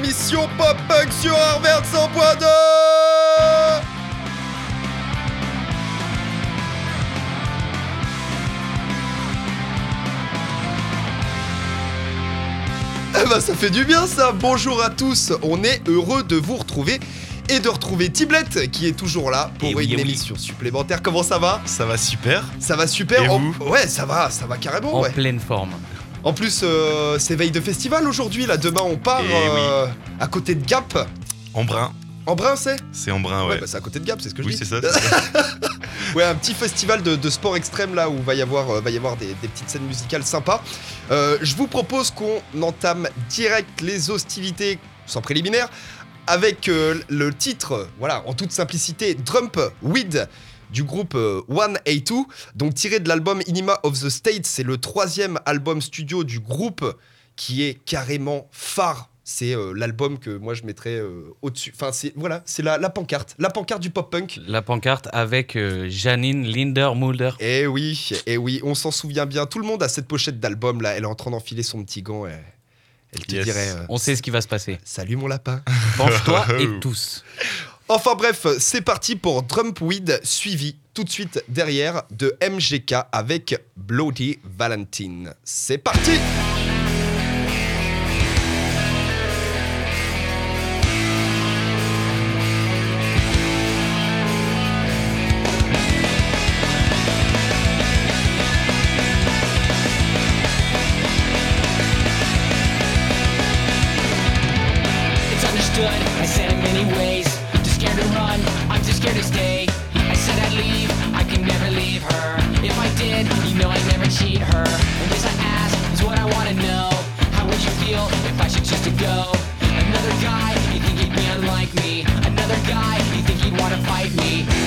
L'émission pop-punk sur Harvard 100.2 Eh ben ça fait du bien ça Bonjour à tous, on est heureux de vous retrouver et de retrouver Tiblette qui est toujours là pour Eh oui, une eh oui. émission supplémentaire. Comment ça va? Ça va super. Ça va super Et vous? Ouais, ça va, ça va carrément, en ouais. pleine forme. En plus, euh, c'est veille de festival aujourd'hui, là. Demain, on part Eh oui. euh, à côté de Gap. En brun. En brun, c'est C'est en brun, Ouais, bah, c'est à côté de Gap, c'est ce que oui, je dis. c'est ça. c'est ça. Ouais, un petit festival de, de sport extrême là où va y avoir, euh, va y avoir des, des petites scènes musicales sympas. Euh, je vous propose qu'on entame direct les hostilités sans préliminaire avec euh, le titre, voilà, en toute simplicité, Drump Weed du groupe euh, One A 2 donc tiré de l'album Inima of the States, c'est le troisième album studio du groupe qui est carrément phare. C'est euh, l'album que moi je mettrais euh, au-dessus. Enfin, c'est voilà, c'est la, la pancarte, la pancarte du pop punk. La pancarte avec euh, Janine Linder Mulder. Eh oui, eh oui, on s'en souvient bien. Tout le monde a cette pochette d'album là. Elle est en train d'enfiler son petit gant. Elle, elle te Yes. dirait On sait ce qui va se passer. Salut mon lapin. Penche-toi et tous. Enfin bref, c'est parti pour Drumpweed, suivi tout de suite derrière de MGK avec Bloody Valentine. C'est parti. Scared to stay. I said I'd leave, I can never leave her. If I did, you know I'd never cheat her. And this I ask is what I wanna know. How would you feel if I should choose to go? Another guy, you think he'd be unlike me? Another guy, you think he'd wanna fight me?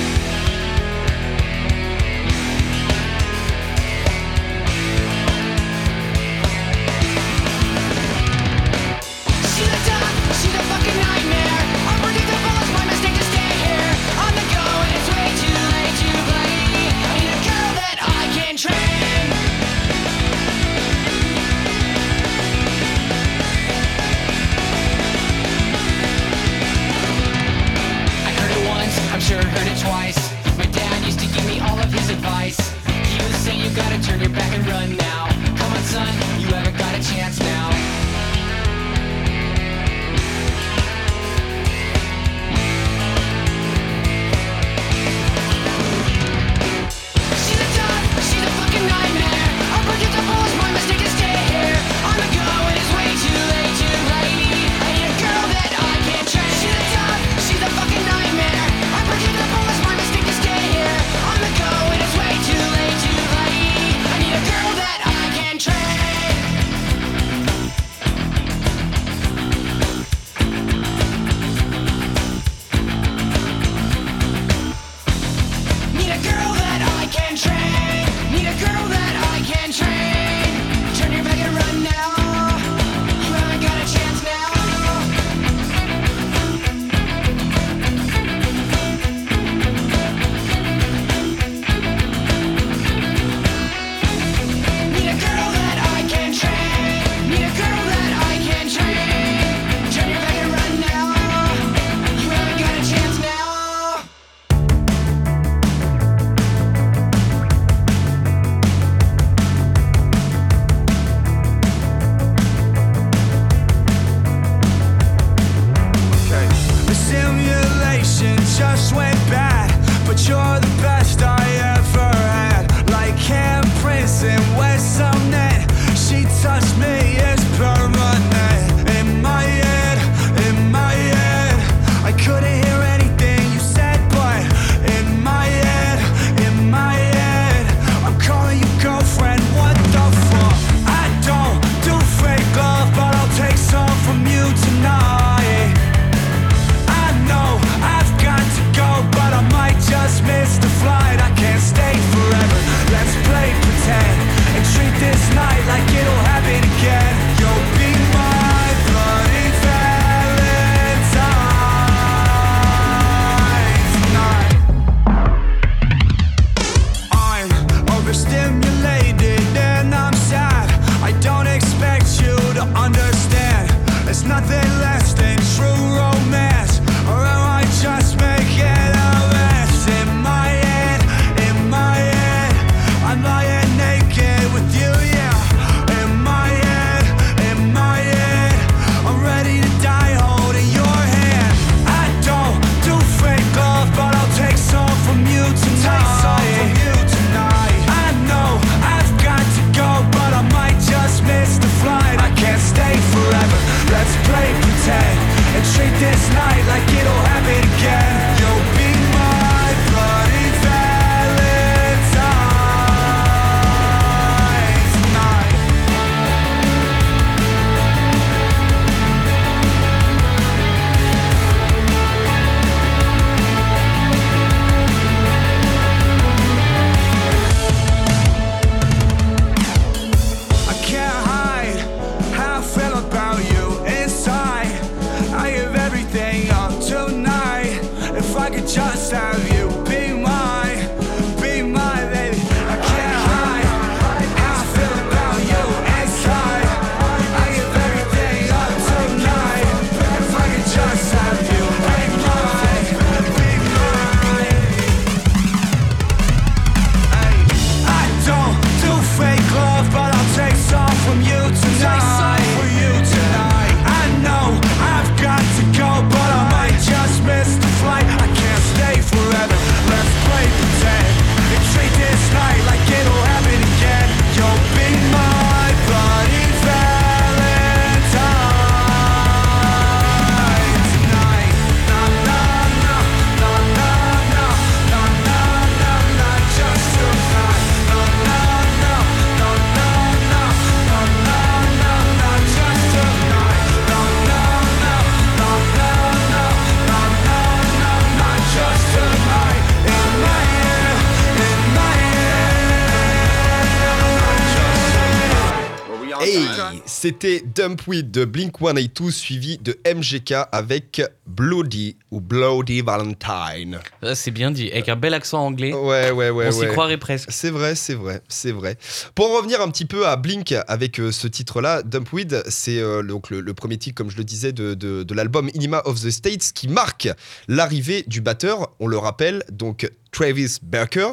C'était Dumpweed de Blink 182 suivi de MGK avec Bloody ou Bloody Valentine. C'est bien dit, avec un bel accent anglais. Ouais, ouais, ouais, on s'y ouais. croirait presque. C'est vrai, c'est vrai, c'est vrai. Pour en revenir un petit peu à Blink avec euh, ce titre-là, Dumpweed, c'est euh, donc le, le premier titre, comme je le disais, de, de- de l'album Inima of the States qui marque l'arrivée du batteur, on le rappelle, donc Travis Barker.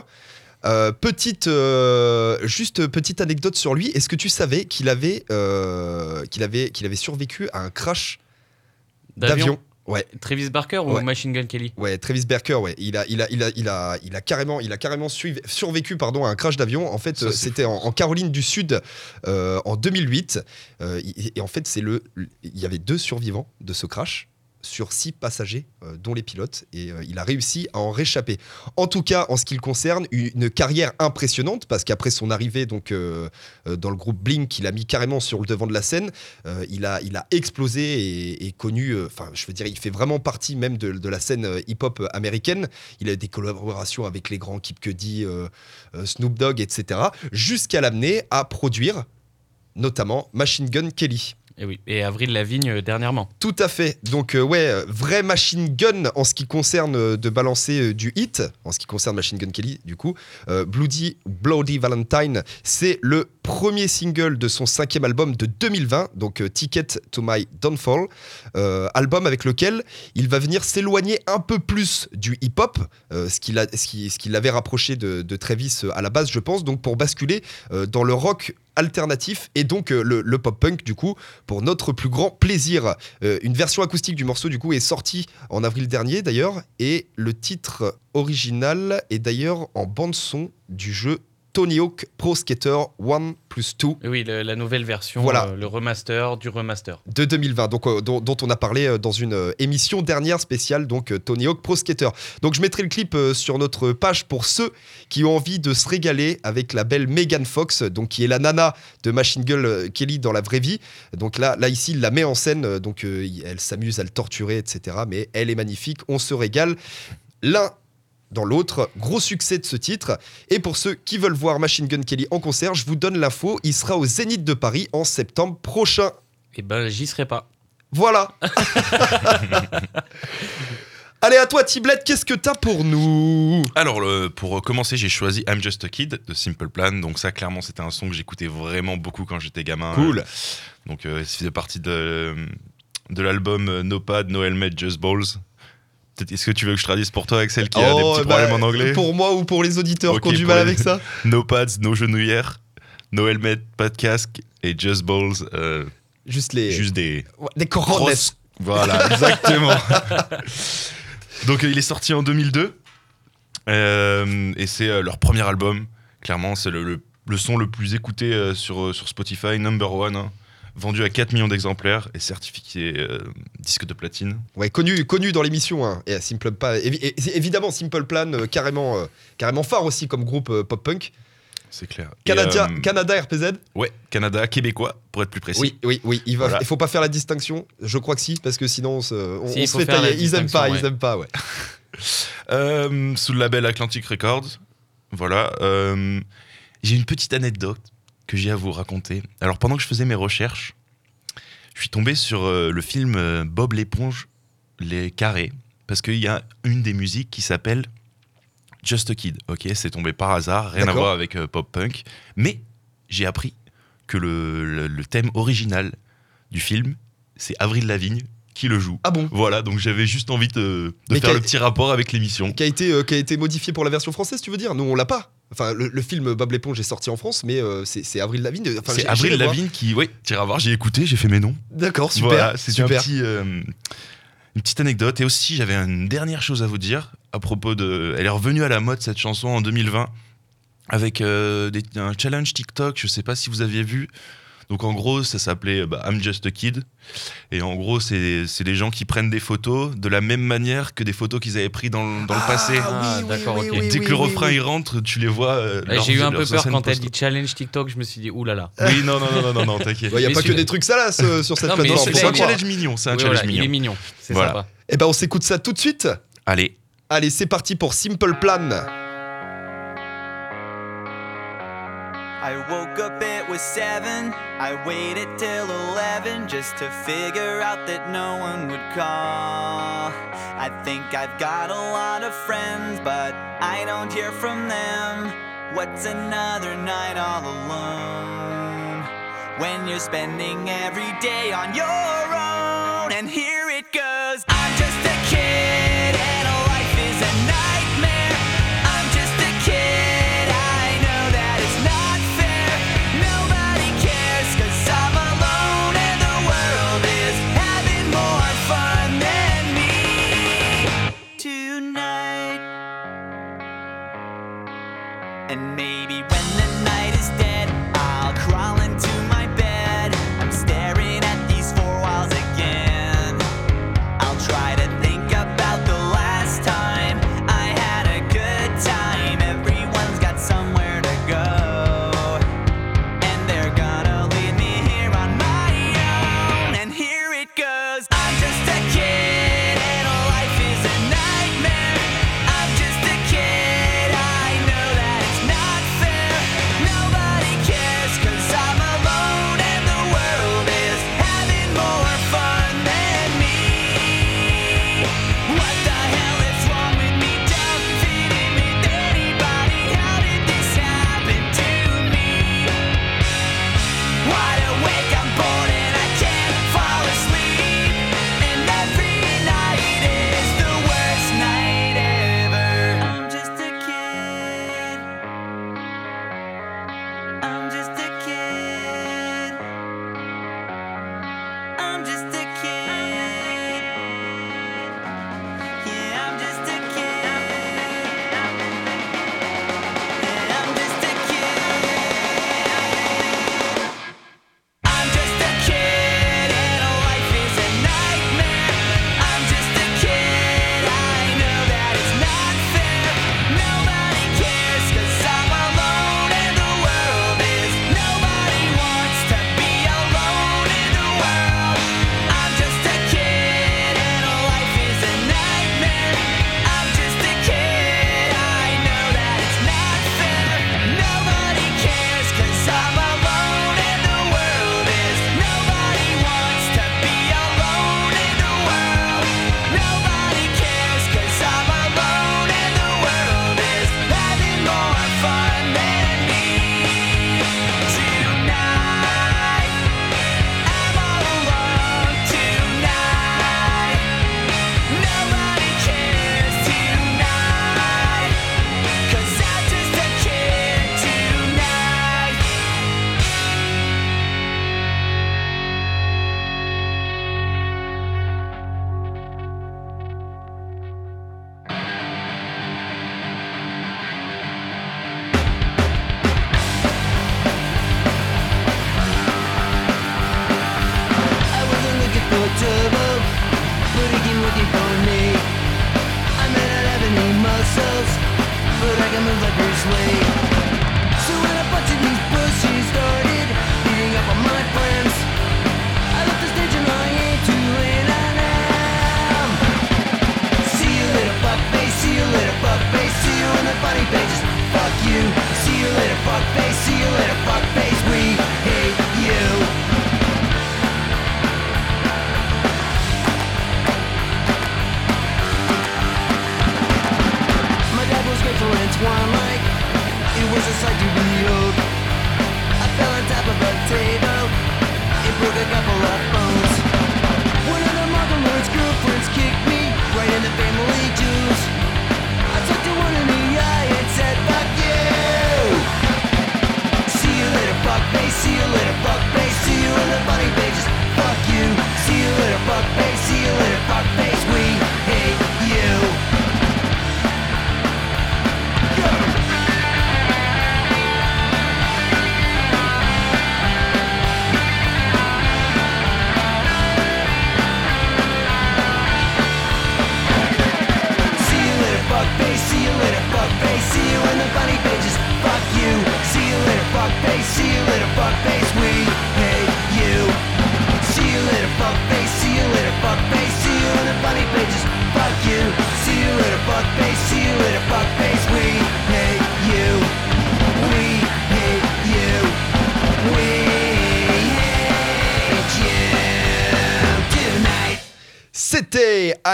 Euh, petite, euh, juste petite anecdote sur lui. Est-ce que tu savais qu'il avait, euh, qu'il avait, qu'il avait survécu à un crash d'avion Ouais. Travis Barker ou Ouais. Machine Gun Kelly? Ouais, Travis Barker, ouais, il a, il a, il a, il a, il a carrément, il a carrément suivi- survécu, pardon, à un crash d'avion. En fait, c'était en, en Caroline du Sud en 2008. Euh, et, et en fait, c'est le, il y avait deux survivants de ce crash sur six passagers, euh, dont les pilotes, et euh, il a réussi à en réchapper. En tout cas, en ce qui le concerne, une carrière impressionnante parce qu'après son arrivée donc euh, dans le groupe Blink, il a mis carrément sur le devant de la scène. Il a, il a explosé et, connu. Enfin, je veux dire, il fait vraiment partie même de, la scène hip-hop américaine. Il a des collaborations avec les grands Kid Cudi, Snoop Dogg, etc. Jusqu'à l'amener à produire, notamment Machine Gun Kelly. Et oui, et Avril Lavigne euh, dernièrement. Tout à fait. Donc euh, ouais, euh, vrai machine gun en ce qui concerne euh, de balancer du hit, en ce qui concerne Machine Gun Kelly du coup. Bloody, Bloody Valentine, c'est le premier single de son cinquième album de 2020, donc euh, Ticket to My Downfall, euh, album avec lequel il va venir s'éloigner un peu plus du hip-hop, euh, ce qui, l'avait rapproché de, Travis à la base, je pense, donc pour basculer dans le rock alternatif et donc le, pop-punk du coup pour notre plus grand plaisir. Une version acoustique du morceau du coup est sortie en avril dernier d'ailleurs et le titre original est d'ailleurs en bande son du jeu Tony Hawk Pro Skater 1 plus 2 Et oui, le- la nouvelle version, Voilà. euh, le remaster du remaster. de 2020, donc, euh, dont, dont on a parlé euh, dans une émission dernière spéciale, donc Tony Hawk Pro Skater. Donc je mettrai le clip sur notre page pour ceux qui ont envie de se régaler avec la belle Megan Fox, donc qui est la nana de Machine Gun Kelly dans la vraie vie. Donc là, là ici, il la met en scène, donc elle s'amuse à le torturer, etc. Mais elle est magnifique, on se régale. L'un dans l'autre, gros succès de ce titre. Et pour ceux qui veulent voir Machine Gun Kelly en concert, je vous donne l'info, il sera au Zénith de Paris en septembre prochain. Et ben, j'y serai pas. Voilà. Allez, à toi, Tiblette, qu'est-ce que t'as pour nous? Alors, le- pour commencer, j'ai choisi I'm Just a Kid de Simple Plan. Donc, ça, clairement, c'était un son que j'écoutais vraiment beaucoup quand j'étais gamin. Cool. Euh, Donc, euh, ça faisait partie de, de l'album euh, No Pad, No Helmet, Just Balls. Est-ce que tu veux que je traduise pour toi, Axel, qui a des Oh, petits bah, problèmes en anglais? Pour moi ou pour les auditeurs qui ont du mal les- avec ça No pads, no genouillères, no helmet, pas de casque et just balls, euh, Juste les. juste des Ouais, des corones. Voilà, exactement. Donc euh, il est sorti en 2002 euh, et c'est euh, leur premier album. Clairement, c'est le, le- le son le plus écouté sur, sur Spotify, number one. hein. Vendu à 4 millions d'exemplaires et certifié euh, disque de platine. Ouais, connu, connu dans l'émission. Hein. Et Simple Plan, évidemment, Simple Plan, euh, carrément, euh, carrément phare aussi comme groupe euh, pop-punk. C'est clair. Canada, euh, Canada RPZ Ouais, Canada, québécois, pour être plus précis. Oui, oui, oui. Il Voilà. il faut pas faire la distinction. Je crois que si, parce que sinon on se, on, Si, on il se faut fait tailler. Ils aiment pas, ouais. ils aiment pas, ouais. Euh, sous le label Atlantic Records. Voilà. euh, j'ai une petite anecdote que j'ai à vous raconter. Alors, pendant que je faisais mes recherches, je suis tombé sur euh, le film euh, Bob l'éponge, Les Carrés, parce qu'il y a une des musiques qui s'appelle Just a Kid. Ok, c'est tombé par hasard, rien à voir avec euh, pop punk. Mais j'ai appris que le, le- le thème original du film, c'est Avril Lavigne qui le joue. Ah bon? Voilà, donc j'avais juste envie de, faire le petit rapport avec l'émission. qui a, été, qui a été modifié pour la version française, tu veux dire? Nous, on l'a pas. Enfin, le, le film Bob l'éponge est sorti en France, mais euh, c'est Avril Lavigne. Enfin, c'est Avril. Lavigne qui, ouais, t'iras voir, j'ai écouté, j'ai fait mes noms. D'accord, super. Voilà, c'est un super. petit, euh, une petite anecdote. Et aussi, j'avais une dernière chose à vous dire à propos de. Elle est revenue à la mode cette chanson en 2020 avec euh, des- un challenge TikTok. Je sais pas si vous aviez vu. Donc en gros, ça s'appelait bah, I'm Just a Kid. Et en gros, c'est c'est des gens qui prennent des photos de la même manière que des photos qu'ils avaient prises dans, le- dans le passé. Ah, oui, oui, d'accord, oui, Dès oui, que le refrain oui. il rentre, tu les vois. euh, J'ai eu un peu peur quand elle dit challenge TikTok, je me suis dit oulala. Oui, non, non, non, non, non, non t'inquiète. Il n'y a Mais pas que des trucs ça là ce- sur cette Non, mais plateforme. C'est un challenge mignon, c'est un challenge voilà, il mignon. est mignon, c'est sympa. Eh ben, on s'écoute ça tout de suite. Allez, Allez, c'est parti pour Simple Plan. I woke up, it was seven. I waited till eleven just to figure out that no one would call. I think I've got a lot of friends, but I don't hear from them. What's another night all alone? When you're spending every day on your own, and here it goes. And maybe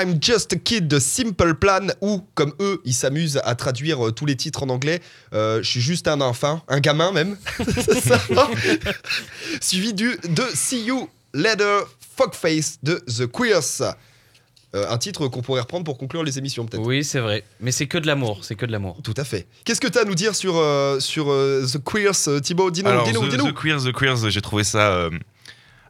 I'm Just a Kid de Simple Plan, ou comme eux, ils s'amusent à traduire euh, tous les titres en anglais. euh, je suis juste un enfant, un gamin même. C'est ça, non Suivi du de See You Later Fuckface de The Queers. Euh, un titre qu'on pourrait reprendre pour conclure les émissions, peut-être. Oui, c'est vrai. Mais c'est que de l'amour, c'est que de l'amour. Tout à fait. Qu'est-ce que tu as à nous dire sur, euh, sur euh, The Queers, Thibaut? Dis-nous, Alors, dis-nous, the, dis-nous. The Queers, The Queers, j'ai trouvé ça euh,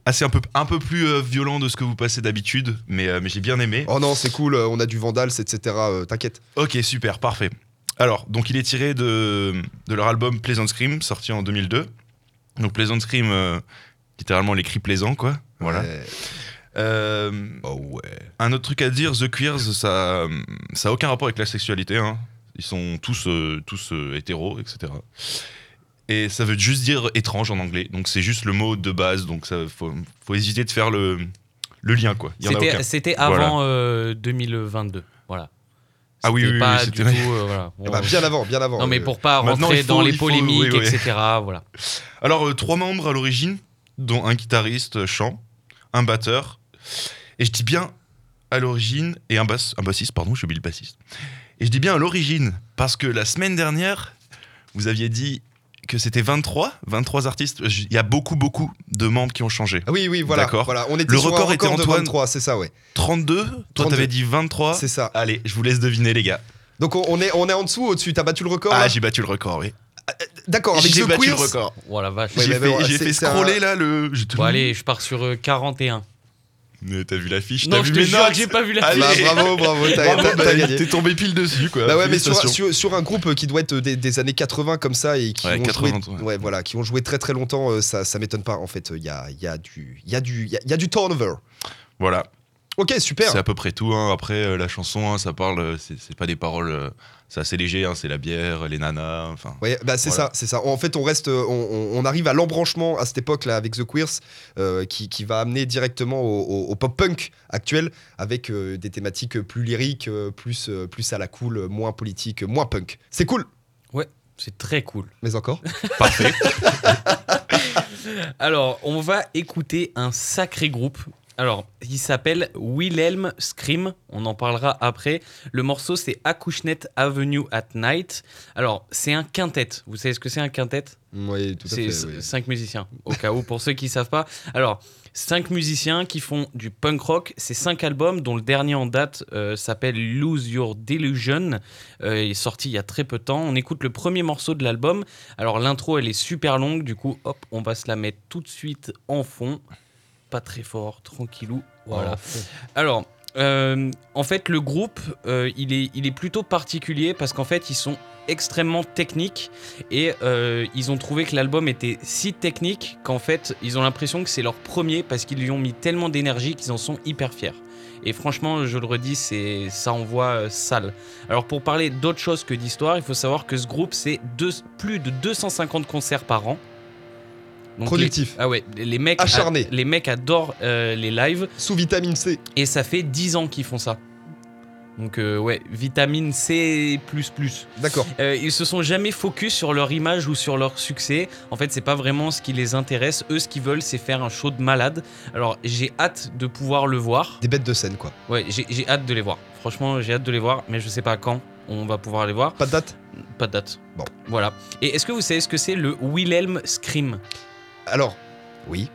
assez un peu, un peu plus euh, violent de ce que vous passez d'habitude, mais, euh, mais j'ai bien aimé. Oh non, c'est cool, euh, on a du Vandals, etc. T'inquiète. Ok, super, parfait. Alors, donc il est tiré de, de leur album Pleasant Scream, sorti en 2002. Donc Pleasant Scream, littéralement les cris plaisants, quoi. Voilà. Ouais. Euh, Oh ouais. un autre truc à dire, The Queers, ça, ça a aucun rapport avec la sexualité. hein. Ils sont tous, euh, tous euh, hétéros, etc. Et ça veut juste dire étrange en anglais. Donc c'est juste le mot de base. Donc ça faut, faut hésiter de faire le, le lien, quoi. C'était- Voilà. avant euh, 2022. Voilà. Ah oui, C'était oui, oui, pas oui, du c'était- tout. euh, voilà. Eh ben, bien avant, bien avant. Non, mais euh, pour pas rentrer faut- dans les faut- polémiques, oui, oui. etc. Voilà. Alors, euh, trois membres à l'origine, dont un guitariste euh, chant, un batteur, et je dis bien à l'origine, et un, basse, un bassiste, pardon, j'ai oublié le bassiste. Et je dis bien à l'origine, parce que la semaine dernière, vous aviez dit que c'était 23, 23 artistes. Il y a beaucoup, beaucoup de membres qui ont changé. Ah oui, oui, voilà. D'accord. voilà. On était Le sur record était de Antoine. 23, c'est ça, ouais. 32, toi 32. t'avais dit 23. C'est ça. Allez, je vous laisse deviner, les gars. Donc on, on est, on est en dessous, au-dessus. T'as battu le record Ah, là j'ai battu le record, oui. D'accord, avec J'ai The battu Queers. le record. Voilà, vache. Ouais, j'ai mais fait, bon, j'ai c'est- fait c'est un- scroller là le. Bon, allez, je pars sur euh, 41. T'as vu l'affiche Non, t'as je vu te jure que j'ai pas vu la Allez. Bah, bravo, bravo, t'as bah, gagné. T'es tombé pile dessus, quoi. Bah ouais, mais sur, sur, sur un groupe qui doit être des, des années 80 comme ça et qui Ouais, ont 80, joué, ouais. ouais, voilà, qui ont joué très très longtemps, euh, ça, ça m'étonne pas. En fait, il y a, il y a du, il y a du, il y a- il y a du turnover. Voilà, Ok, super. c'est à peu près tout. hein. Après, euh, la chanson, hein, ça parle, euh, c'est c'est pas des paroles, euh, c'est assez léger, hein, c'est la bière, les nanas, enfin. Ouais, bah c'est Voilà. ça, c'est ça. En fait, on reste, euh, on, on- on arrive à l'embranchement à cette époque-là avec The Queers, euh, qui, qui va amener directement au, au- au pop-punk actuel, avec euh, des thématiques plus lyriques, plus, plus à la cool, moins politique, moins punk. C'est cool, C'est très cool. mais encore. Parfait. Alors, on va écouter un sacré groupe. Alors, il s'appelle Wilhelm Scream. On en parlera après. Le morceau, c'est Acushnet Avenue at Night. Alors, c'est un quintet. Vous savez ce que c'est un quintet? Oui, tout à C'est fait. c- oui. cinq musiciens, au cas où, pour ceux qui savent pas. Alors, cinq musiciens qui font du punk rock. C'est cinq albums, dont le dernier en date euh, s'appelle Lose Your Delusion. Euh, il est sorti il y a très peu de temps. On écoute le premier morceau de l'album. Alors, l'intro, elle est super longue. Du coup, hop, on va se la mettre tout de suite en fond. Pas très fort, tranquillou. Voilà. Alors, euh, en fait, le groupe, euh, il, est, il est plutôt particulier parce qu'en fait, ils sont extrêmement techniques et euh, ils ont trouvé que l'album était si technique qu'en fait, ils ont l'impression que c'est leur premier parce qu'ils lui ont mis tellement d'énergie qu'ils en sont hyper fiers. Et franchement, je le redis, c'est ça envoie sale. Alors pour parler d'autre chose que d'histoire, il faut savoir que ce groupe, c'est plus de 250 concerts par an. Donc, Productif. les- ah ouais, les mecs, Acharné. les mecs adorent euh, les lives. Sous vitamine C. Et ça fait 10 ans qu'ils font ça. Donc euh, ouais, vitamine C++. D'accord. Euh, ils se sont jamais focus sur leur image ou sur leur succès. En fait, c'est pas vraiment ce qui les intéresse. Eux, ce qu'ils veulent, c'est faire un show de malade. Alors, j'ai hâte de pouvoir le voir. Des bêtes de scène, quoi. Ouais, j'ai j'ai hâte de les voir. Franchement, j'ai hâte de les voir, mais je sais pas quand on va pouvoir les voir. Pas de date? Pas de date. Bon. Voilà. Et est-ce que vous savez ce que c'est le Wilhelm Scream? Alors, oui.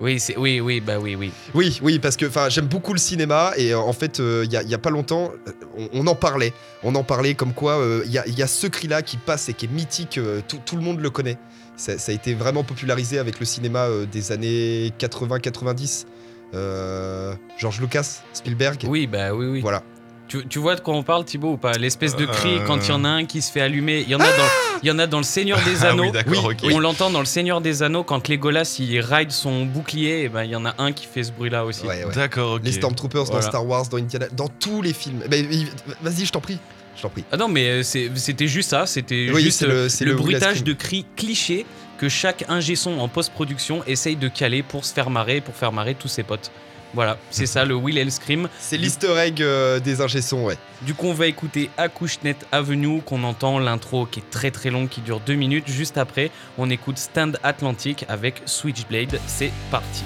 Oui, c'est oui, oui, bah oui, oui. Oui, oui, parce que enfin, j'aime beaucoup le cinéma et euh, en fait, euh, il y, a- il y a pas longtemps, euh, on, on en parlait. On en parlait comme quoi euh, il y, a, il y a ce cri-là qui passe et qui est mythique, euh, tout, tout le monde le connaît. Ça, ça a été vraiment popularisé avec le cinéma euh, des années 80-90. Euh, George Lucas, Spielberg. Oui, bah oui, oui. Voilà. Tu, tu vois de quoi on parle, Thibaut, ou pas? L'espèce de cri Euh. quand il y en a un qui se fait allumer. Il y en a dans, il y en a dans le Seigneur des Ah Anneaux. oui. On l'entend dans le Seigneur des Anneaux quand Legolas il ride son bouclier. Et ben il y en a un qui fait ce bruit-là aussi. Ouais, ouais. D'accord. Les Stormtroopers dans. Star Wars, dans Indiana, dans tous les films. Ben, il- Vas-y, je t'en prie. Je t'en prie. Ah non, mais euh, c'était juste ça. C'était Oui, juste c'est le- euh, le, le bruitage de cris clichés que chaque ingé son en post-production essaye de caler pour se faire marrer, pour faire marrer tous ses potes. Voilà, c'est ça le Will and Scream. C'est l'easter egg euh, des ingé-sons, ouais. Du coup, on va écouter Acushnet Avenue, qu'on entend l'intro qui est très très longue, qui dure deux minutes. Juste après, on écoute Stand Atlantic avec Switchblade. C'est parti.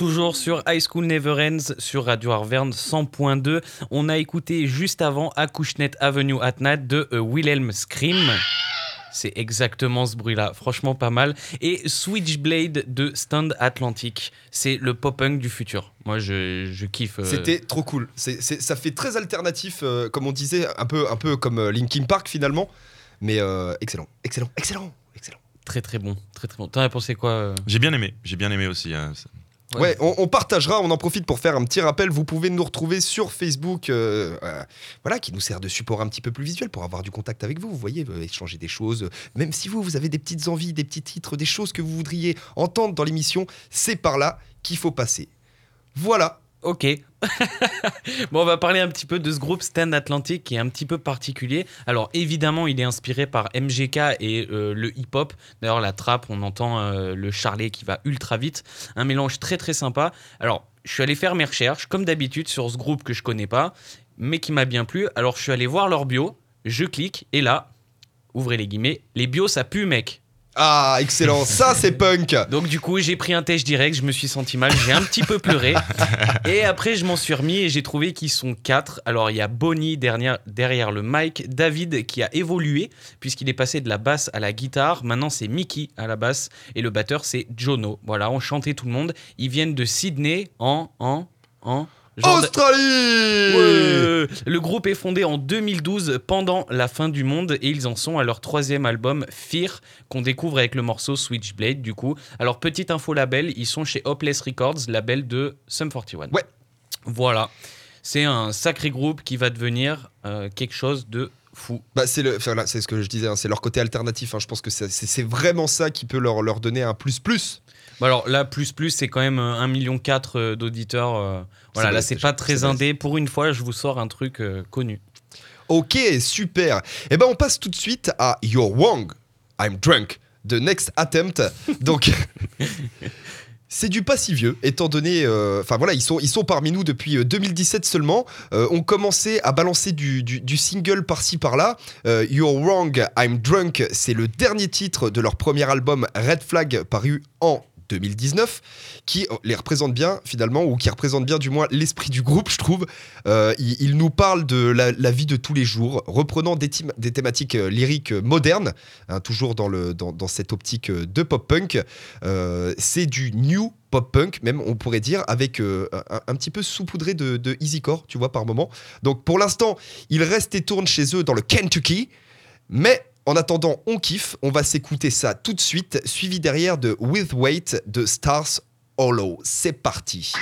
Toujours sur High School Never Ends sur Radio Arverne 100.2. On a écouté juste avant Acushnet Avenue at Night de euh, Wilhelm Scream. C'est exactement ce bruit-là, franchement pas mal. Et Switchblade de Stand Atlantic. C'est le pop-punk du futur. Moi, je, je kiffe. euh, C'était trop cool. C'est, c'est- ça fait très alternatif, euh, comme on disait, un peu, un peu comme euh, Linkin Park finalement. Mais euh, excellent, excellent, excellent, excellent. très très bon. Très très bon. T'en as pensé quoi J'ai bien aimé, j'ai bien aimé aussi. hein, ça. Ouais. Ouais, on, on partagera, on en profite pour faire un petit rappel. Vous pouvez nous retrouver sur Facebook, euh, euh, voilà, qui nous sert de support un petit peu plus visuel pour avoir du contact avec vous. Vous voyez, euh, échanger des choses. Même si vous, vous avez des petites envies, des petits titres, des choses que vous voudriez entendre dans l'émission, c'est par là qu'il faut passer. Voilà. Ok. bon, on va parler un petit peu de ce groupe Stand Atlantic qui est un petit peu particulier. Alors, évidemment, il est inspiré par MGK et euh, le hip-hop. D'ailleurs, la trappe, on entend euh, le charlet qui va ultra vite. Un mélange très très sympa. Alors, je suis allé faire mes recherches, comme d'habitude, sur ce groupe que je connais pas, mais qui m'a bien plu. Alors, je suis allé voir leur bio. Je clique et là, ouvrez les guillemets, les bios ça pue, mec. Ah, excellent. Ça, c'est punk. Donc du coup, j'ai pris un test direct, je me suis senti mal, j'ai un petit peu pleuré. Et après, je m'en suis remis et j'ai trouvé qu'ils sont quatre. Alors, il y a Bonnie derrière, derrière le mic, David qui a évolué puisqu'il est passé de la basse à la guitare. Maintenant, c'est Mickey à la basse et le batteur, c'est Jono. Voilà, enchanté tout le monde. Ils viennent de Sydney en... en... en... Australie Ouais. Le groupe est fondé en 2012 pendant la fin du monde et ils en sont à leur troisième album Fear qu'on découvre avec le morceau Switchblade du coup. Alors petite info label, ils sont chez Hopeless Records, label de Sum 41. Ouais. Voilà. C'est un sacré groupe qui va devenir euh, quelque chose de fou. Bah, c'est le, enfin, c'est ce que je disais, hein, c'est leur côté alternatif. hein. Je pense que c'est vraiment ça qui peut leur, leur donner un plus plus. Alors là, plus plus, c'est quand même euh, 1,4 million euh, d'auditeurs. Euh, voilà, là, c'est pas très indé. Pour une fois, je vous sors un truc connu. Ok, super. Eh ben, on passe tout de suite à You're Wrong, I'm Drunk, The Next Attempt. Donc. C'est du pas si vieux, étant donné, enfin voilà, ils sont, ils sont parmi nous depuis 2017 seulement. Euh, on commençait à balancer du, du, single par-ci par-là. You're Wrong, I'm Drunk, c'est le dernier titre de leur premier album Red Flag paru en 2019, qui euh, les représente bien finalement, ou qui représente bien du moins l'esprit du groupe, je trouve. Euh, il, nous parle de la, vie de tous les jours, reprenant des, des thématiques euh, lyriques modernes, hein, toujours dans, le, dans, cette optique de pop-punk. C'est du new pop-punk, même on pourrait dire, avec un, petit peu saupoudré de, de easycore, tu vois, par moment. Donc pour l'instant, ils restent et tournent chez eux dans le Kentucky, mais en attendant, on kiffe, on va s'écouter ça tout de suite, suivi derrière de With Weight de Stars Hollow. C'est parti.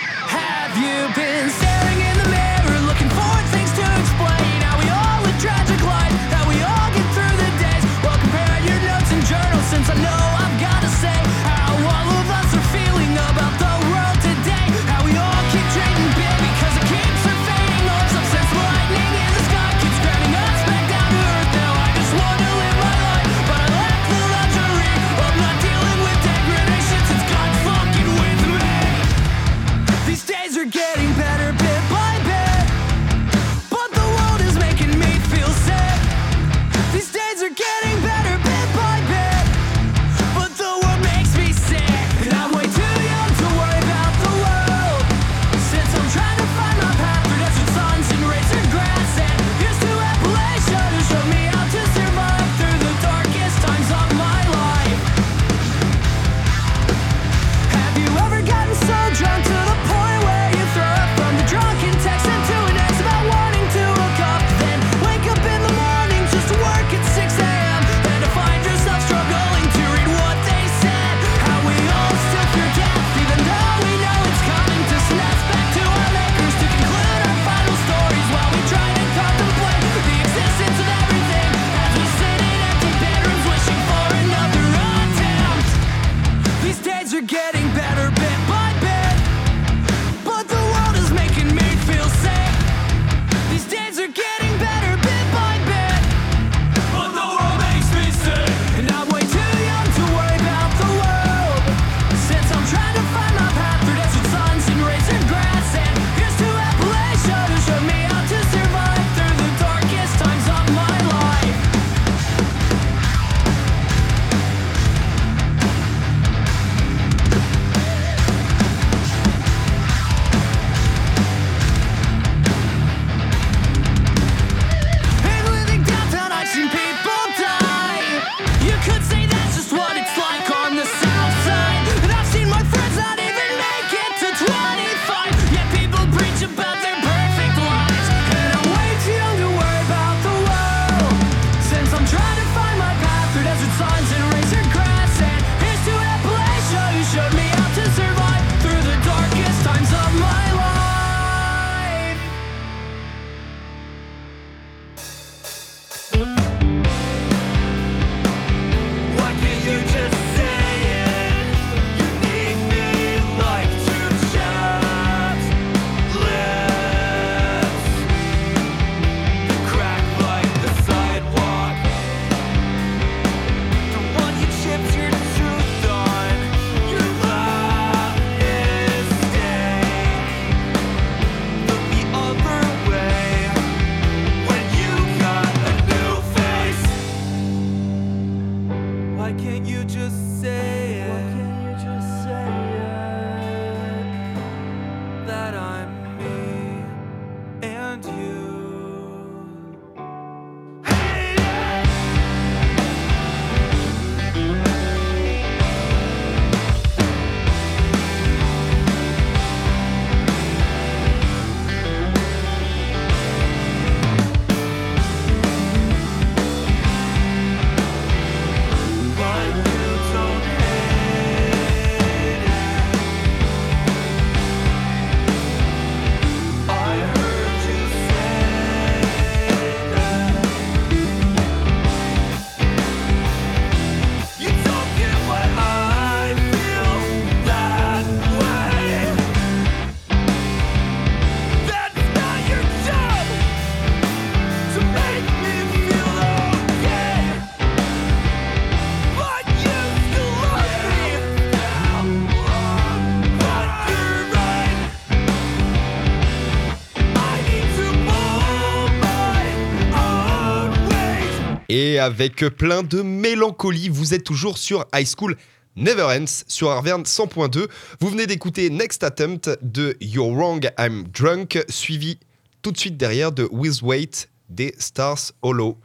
Et avec plein de mélancolie, vous êtes toujours sur High School Never Ends sur Arverne 100.2. Vous venez d'écouter Next Attempt de You're Wrong, I'm Drunk, suivi tout de suite derrière de With Wait des Stars Hollow.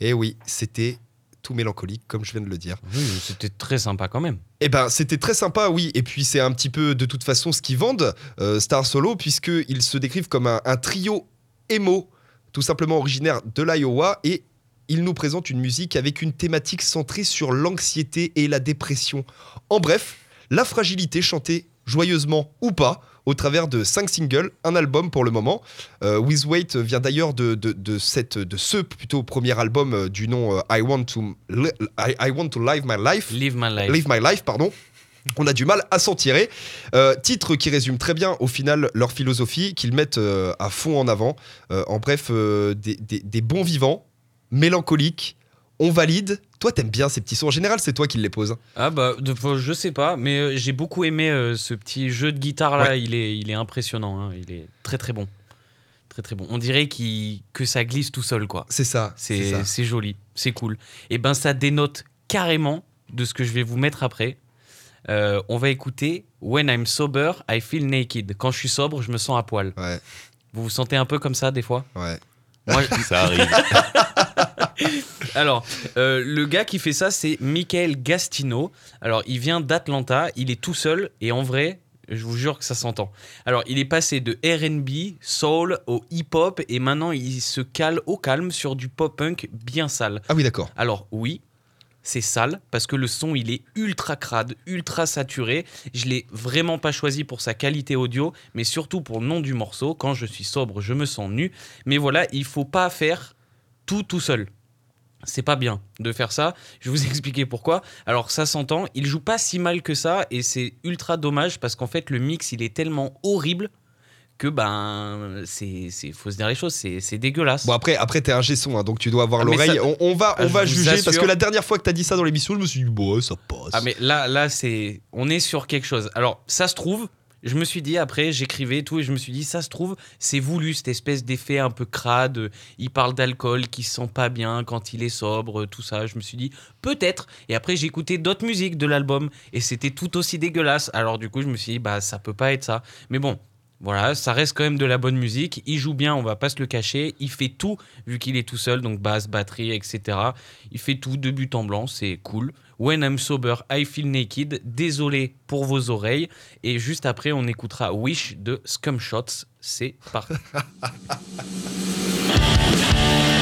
Et oui, c'était tout mélancolique, comme je viens de le dire. Oui, c'était très sympa quand même. Eh ben, c'était très sympa, oui. Et puis, c'est un petit peu de toute façon ce qu'ils vendent, euh, Star Solo, puisqu'ils se décrivent comme un, un trio emo, tout simplement originaire de l'Iowa. Et ils nous présentent une musique avec une thématique centrée sur l'anxiété et la dépression. En bref, la fragilité chantée joyeusement ou pas au travers de cinq singles, un album pour le moment. Euh, With Wait vient d'ailleurs de, de, de cette, de ce plutôt premier album euh, du nom euh, I, want to li- I, I Want to Live My Life. Live my life. Live My Life, pardon. On a du mal à s'en tirer. Titre qui résume très bien au final leur philosophie, qu'ils mettent à fond en avant. En bref, des, des- des bons vivants, mélancoliques, on valide. Toi, t'aimes bien ces petits sons. En général, c'est toi qui les poses. Ah bah, de- je sais pas, mais euh, j'ai beaucoup aimé euh, ce petit jeu de guitare là. Il, est, il est impressionnant. hein. Il est très très bon. Très très bon. On dirait que ça glisse tout seul quoi. C'est ça. c'est ça. C'est c'est joli, c'est cool. Et ben ça dénote carrément de ce que je vais vous mettre après. Euh, on va écouter When I'm sober, I feel naked. Quand je suis sobre, je me sens à poil. Ouais, Vous vous sentez un peu comme ça des fois? Ouais. Moi, Ça arrive. Alors, euh, le gars qui fait ça, c'est Michael Gastino. Alors, il vient d'Atlanta, il est tout seul, et en vrai, je vous jure que ça s'entend. Alors, il est passé de RB, soul, au hip-hop, et maintenant, il se cale au calme sur du pop-punk bien sale. Ah oui, d'accord. Alors, oui, c'est sale, parce que le son, il est ultra crade, ultra saturé. Je l'ai vraiment pas choisi pour sa qualité audio, mais surtout pour le nom du morceau. Quand je suis sobre, je me sens nu. Mais voilà, il faut pas faire tout tout seul. C'est pas bien de faire ça. Je vais vous expliquer pourquoi. Alors ça s'entend, il joue pas si mal que ça et c'est ultra dommage parce qu'en fait le mix il est tellement horrible que ben c'est c'est faut se dire les choses, c'est dégueulasse. Bon, après, après t'es un gesson, hein, donc tu dois avoir Ah, l'oreille. On, on va, on va juger, parce que la dernière fois que t'as dit ça dans l'émission, je me suis dit, bon, ça passe. Ah mais là là c'est on est sur quelque chose. Alors ça se trouve, je me suis dit après j'écrivais tout et je me suis dit ça se trouve c'est voulu cette espèce d'effet un peu crade. Il parle d'alcool qui se sent pas bien quand il est sobre, tout ça. Je me suis dit peut-être. Et après j'ai écouté d'autres musiques de l'album et c'était tout aussi dégueulasse. Alors du coup je me suis dit bah ça peut pas être ça. Mais bon. Voilà, ça reste quand même de la bonne musique. Il joue bien, on va pas se le cacher. Il fait tout, vu qu'il est tout seul, donc basse, batterie, etc. Il fait tout de but en blanc, c'est cool. When I'm sober, I feel naked. Désolé pour vos oreilles. Et juste après, on écoutera Wish de Scum Shots. C'est parti.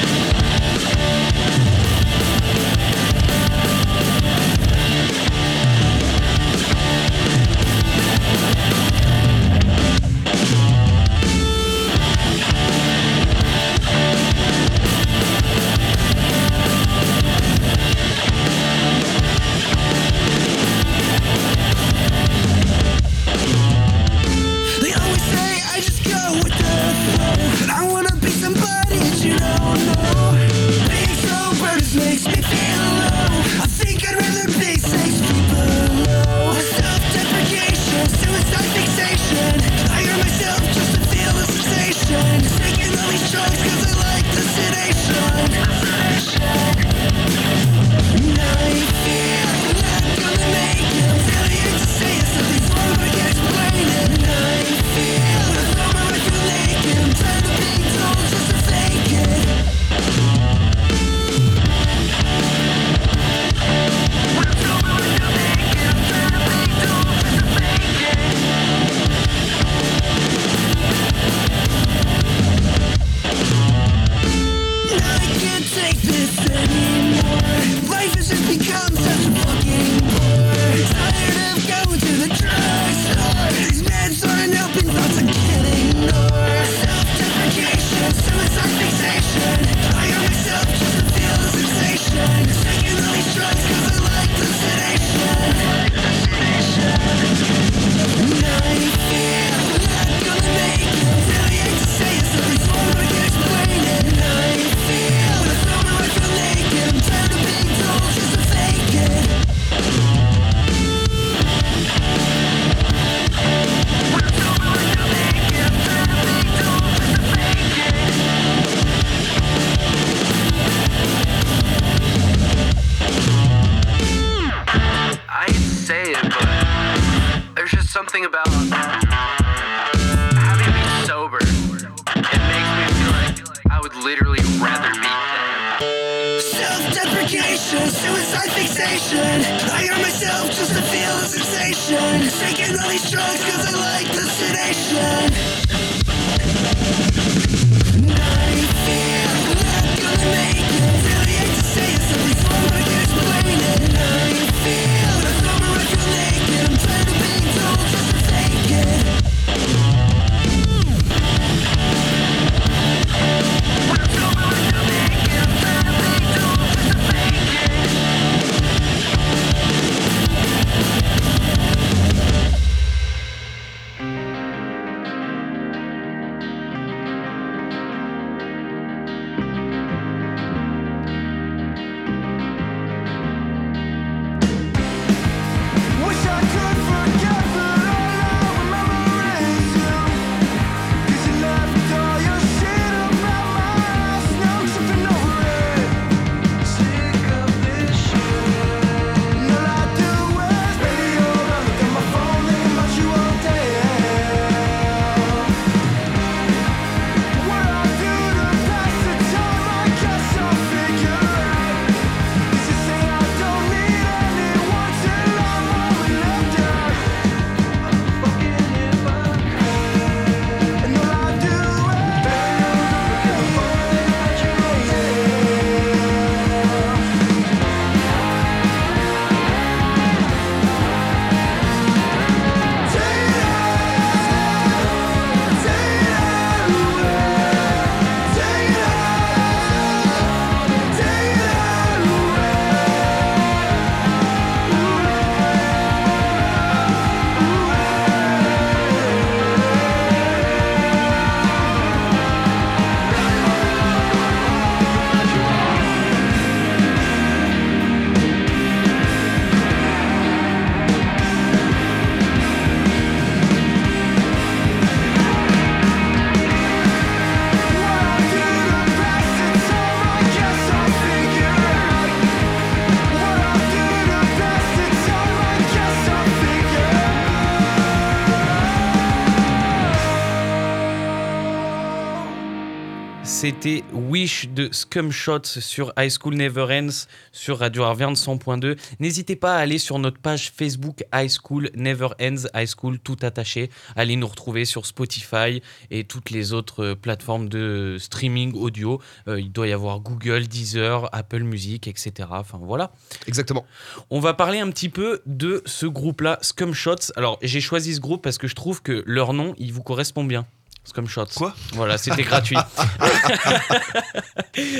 Wish de Scum Shots sur High School Never Ends sur Radio Arverne 100.2. N'hésitez pas à aller sur notre page Facebook High School Never Ends, High School tout attaché. Allez nous retrouver sur Spotify et toutes les autres euh, plateformes de streaming audio. Euh, il doit y avoir Google, Deezer, Apple Music, etc. Enfin voilà. Exactement. On va parler un petit peu de ce groupe-là, Scum Shots. Alors, j'ai choisi ce groupe parce que je trouve que leur nom, il vous correspond bien. Scum Shots. Quoi Voilà, c'était gratuit.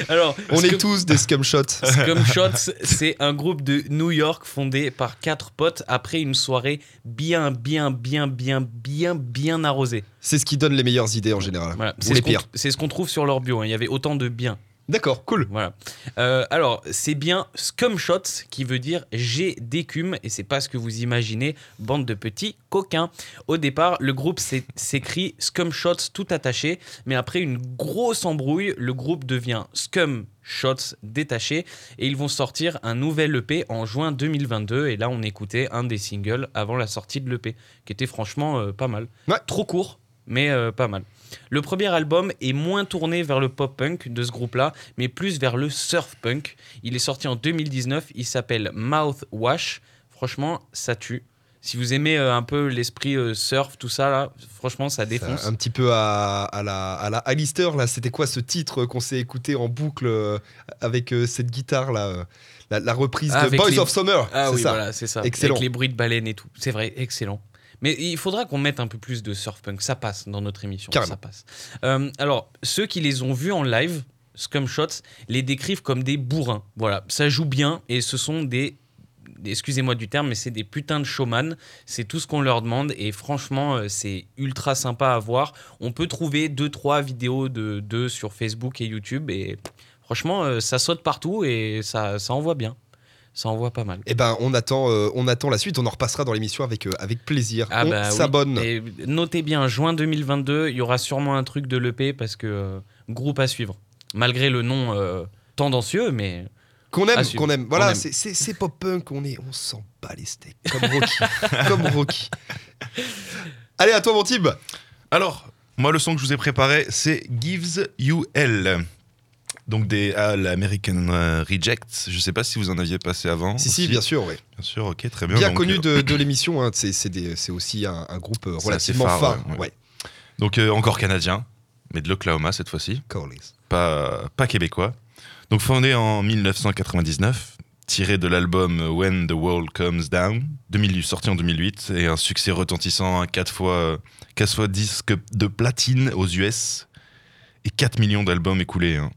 Alors, On Scum- est tous des scum shots. Scum Shots, c'est un groupe de New York fondé par quatre potes après une soirée bien, bien, bien, bien, bien, bien arrosée. C'est ce qui donne les meilleures idées en général. Voilà. Ou C'est les ce qu'on- pires. c'est ce qu'on trouve sur leur bio. hein. Il y avait autant de bien. D'accord, cool. Voilà. Euh, alors, c'est bien Scum Shots qui veut dire j'ai d'écume et c'est pas ce que vous imaginez, bande de petits coquins. Au départ, le groupe s'é- s'écrit Scum Shots tout attaché, mais après une grosse embrouille, le groupe devient Scum Shots détaché et ils vont sortir un nouvel EP en juin 2022 et là on écoutait un des singles avant la sortie de l'EP qui était franchement euh, pas mal. Ouais. Trop court, mais euh, pas mal. Le premier album est moins tourné vers le pop-punk de ce groupe-là, mais plus vers le surf-punk. Il est sorti en 2019, il s'appelle Mouthwash. Franchement, ça tue. Si vous aimez euh, un peu l'esprit euh, surf, tout ça, là, franchement, ça défonce. Ça, un petit peu à, à la, à la Alistair, là, c'était quoi ce titre qu'on s'est écouté en boucle euh, avec cette guitare là la, la reprise Ah, de Boys les- of Summer. Ah c'est oui, ça. voilà, c'est ça. Excellent. Avec les bruits de baleines et tout. C'est vrai, excellent. Mais il faudra qu'on mette un peu plus de surf-punk. Ça passe dans notre émission. Carrément. Ça passe. Euh, alors, ceux qui les ont vus en live, Scum Shots, les décrivent comme des bourrins. Voilà, ça joue bien et ce sont des. Excusez-moi du terme, mais c'est des putains de showman. C'est tout ce qu'on leur demande et franchement, euh, c'est ultra sympa à voir. On peut trouver deux trois vidéos de d'eux sur Facebook et YouTube et franchement, euh, ça saute partout et ça, ça envoie bien. Ça envoie pas mal. Eh ben, on attend, euh, on attend la suite. On en repassera dans l'émission avec, euh, avec plaisir. Ah on bah s'abonne. Notez bien, juin 2022, il y aura sûrement un truc de l'EP parce que euh, groupe à suivre. Malgré le nom euh, tendancieux, mais Qu'on aime, qu'on aime. Voilà, c'est- c'est c'est pop punk. On est, on s'en bat les steaks. Comme Rocky, comme Rocky. Allez, à toi, mon type. Alors, moi, le son que je vous ai préparé, c'est Gives You Hell Donc des All American euh, Rejects. Je sais pas si vous en aviez passé avant. Si, si, bien sûr, ouais. Bien sûr, ok, très bien. Bien Donc, connu euh, de, de l'émission, hein, c'est aussi un, un groupe euh, relativement phare, phare. ouais. Donc euh, encore canadien, mais de l'Oklahoma cette fois-ci. Pas, pas québécois. Donc fondé en 1999, tiré de l'album When the World Comes Down, 2008, sorti en 2008, et un succès retentissant, 4 fois, 4 fois disque de platine aux US, et 4 millions d'albums écoulés. hein.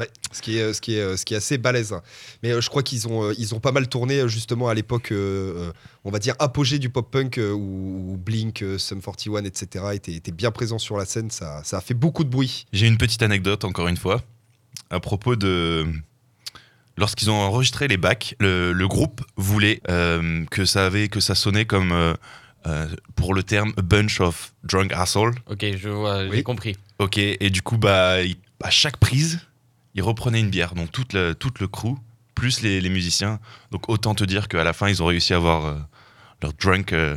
Ouais, ce qui est, euh, ce qui est, euh, ce qui est assez balèze. hein. Mais euh, je crois qu'ils ont, ils ont pas mal tourné justement à l'époque, euh, on va dire apogée du pop punk euh, où, Blink, Sum 41, etc. étaient, étaient bien présents sur la scène. Ça, ça a fait beaucoup de bruit. J'ai une petite anecdote, encore une fois, à propos de... Lorsqu'ils ont enregistré les bacs, le, le groupe voulait euh, que, ça avait, que ça sonnait comme, euh, euh, pour le terme, a bunch of drunk assholes. Ok, je vois, j'ai Oui. compris. Ok, et du coup, bah, il- à chaque prise, ils reprenaient une bière, donc toute le, toute le crew, plus les, les musiciens. Donc autant te dire qu'à la fin, ils ont réussi à avoir euh, leur drunk. euh,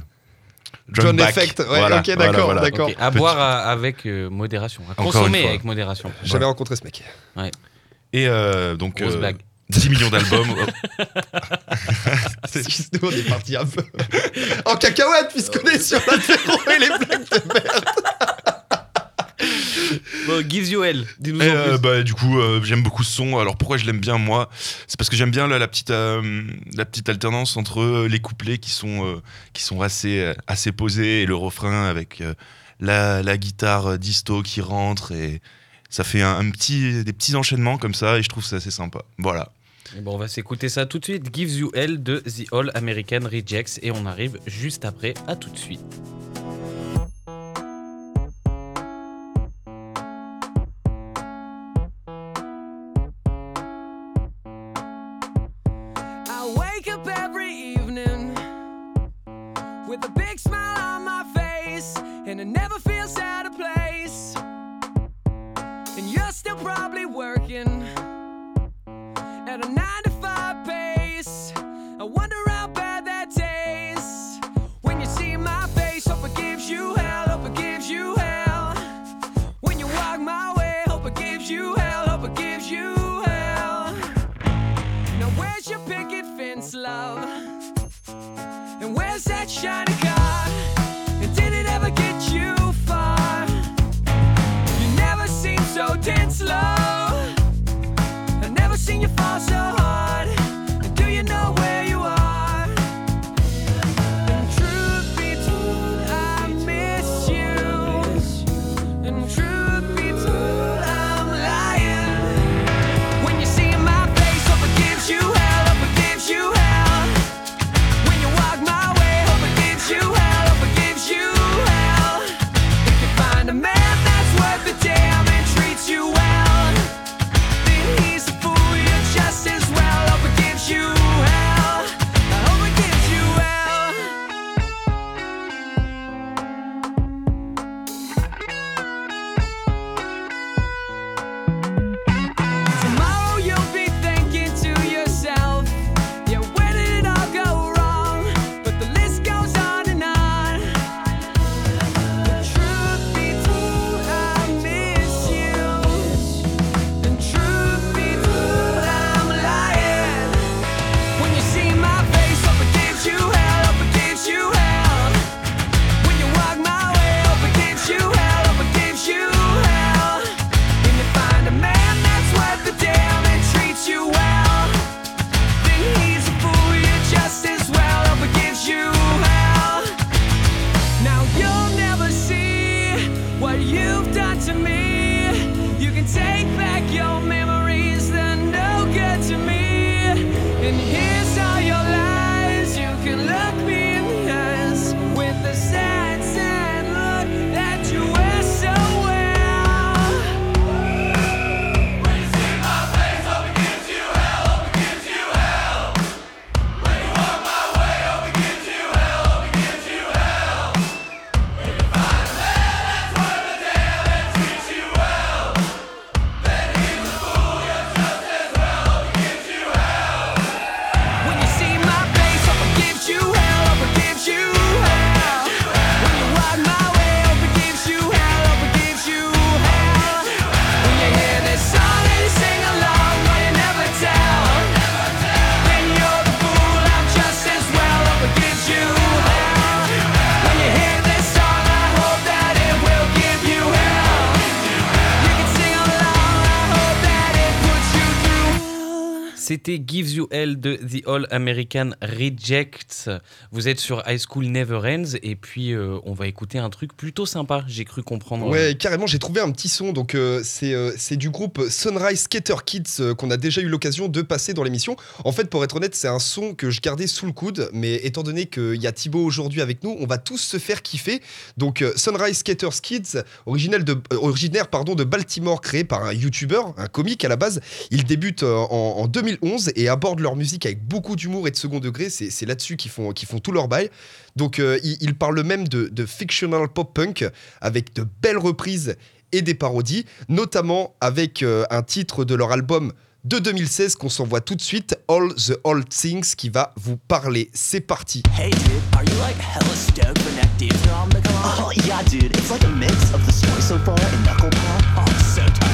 drunk John back. Effect, ouais, Voilà, ok, voilà, d'accord, voilà. d'accord. À Petit- boire à- avec euh, modération. À Encore consommer avec modération. J'ai jamais rencontré ce mec. Et euh, donc, Grosse euh, blague. 10 millions d'albums. Excuse-nous, on est parti un peu en cacahuète puisqu'on est sur l'apéro et les blagues de merde. Bon, Gives You Hell, dis-nous en euh, plus. bah, du coup, euh, j'aime beaucoup ce son. Alors pourquoi je l'aime bien moi? C'est parce que j'aime bien la, petite, euh, la petite alternance entre euh, les couplets qui sont, qui sont assez, assez posés et le refrain avec la, la guitare disto qui rentre et ça fait un, un petit, des petits enchaînements comme ça et je trouve ça assez sympa. Voilà. Et Bon, on va s'écouter ça tout de suite. Gives You Hell de The All American Rejects. Et on arrive juste après. À tout de suite. c'était Gives You Hell de The All American Rejects. Vous êtes sur High School Never Ends et puis euh, on va écouter un truc plutôt sympa, j'ai cru comprendre. Ouais, carrément, j'ai trouvé un petit son. Donc euh, c'est euh, du groupe Sunrise Skater Kids euh, qu'on a déjà eu l'occasion de passer dans l'émission. En fait, pour être honnête, c'est un son que je gardais sous le coude, mais étant donné qu'il y a Thibaut aujourd'hui avec nous, on va tous se faire kiffer. Donc Sunrise Skater Kids, de, originaire pardon, de Baltimore, créé par un YouTuber, un comique à la base, il débute en 2011 et abordent leur musique avec beaucoup d'humour et de second degré. C'est là-dessus qu'ils font, tout leur bail. Donc euh, ils, parlent même de, de fictional pop-punk avec de belles reprises et des parodies, notamment avec euh, un titre de leur album de 2016 qu'on s'envoie tout de suite, All the Old Things, qui va vous parler. C'est parti. Hey dude, are you like hella stoked when that Oh yeah dude, it's like a mix of the story so far and knuckle pop. Oh, so tight.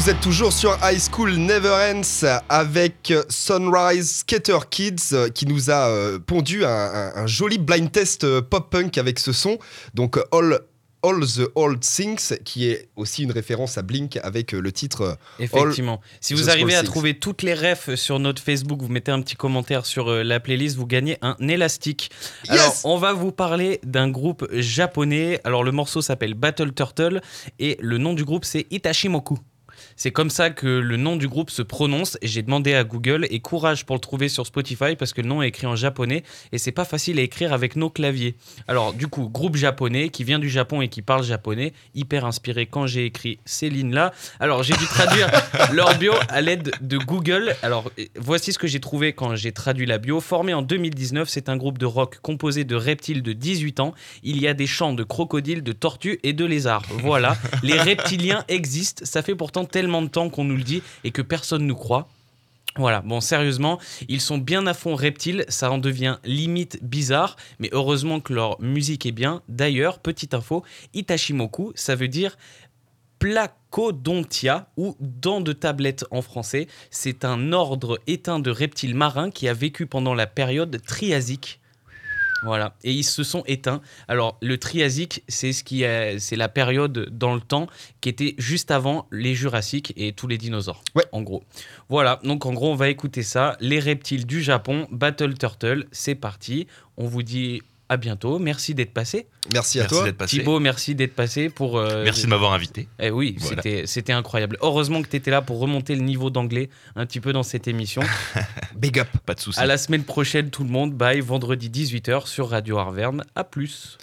Vous êtes toujours sur High School Never Ends avec Sunrise Skater Kids euh, qui nous a euh, pondu un, un- un joli blind test euh, pop-punk avec ce son. Donc All, All the Old Things qui est aussi une référence à Blink avec euh, le titre Effectivement. Si The vous arrivez à trouver toutes les refs sur notre Facebook, vous mettez un petit commentaire sur la playlist, vous gagnez un élastique. Alors, on va vous parler d'un groupe japonais. Alors, le morceau s'appelle Battle Turtle et le nom du groupe c'est Itashimoku. C'est comme ça que le nom du groupe se prononce. J'ai demandé à Google et courage pour le trouver sur Spotify parce que le nom est écrit en japonais et c'est pas facile à écrire avec nos claviers. Alors du coup, groupe japonais qui vient du Japon et qui parle japonais, hyper inspiré quand j'ai écrit ces lignes-là. Alors j'ai dû traduire leur bio à l'aide de Google. Alors voici ce que j'ai trouvé quand j'ai traduit la bio. Formé en 2019, c'est un groupe de rock composé de reptiles de 18 ans. Il y a des chants de crocodiles, de tortues et de lézards. Voilà, les reptiliens existent. Ça fait pourtant tellement de temps qu'on nous le dit et que personne nous croit. Voilà, bon, sérieusement, ils sont bien à fond reptiles, ça en devient limite bizarre, mais heureusement que leur musique est bien. D'ailleurs, petite info, Itashimoku, ça veut dire Placodontia ou dents de tablette en français. C'est un ordre éteint de reptiles marins qui a vécu pendant la période triasique. Voilà, et ils se sont éteints. Alors, le Triasique, c'est ce qui est, c'est la période dans le temps qui était juste avant les Jurassiques et tous les dinosaures. Ouais. En gros. Voilà, donc en gros, on va écouter ça. Les reptiles du Japon, Battle Turtle, c'est parti. On vous dit à bientôt. Merci d'être passé. Merci à Merci toi. d'être passé. Thibaut, merci d'être passé pour. euh, Merci de m'avoir invité. eh oui, Voilà. c'était, c'était incroyable. Heureusement que tu étais là pour remonter le niveau d'anglais un petit peu dans cette émission. Big up. Pas de soucis. à la semaine prochaine, tout le monde. Bye, vendredi 18h sur Radio Arverne. À plus.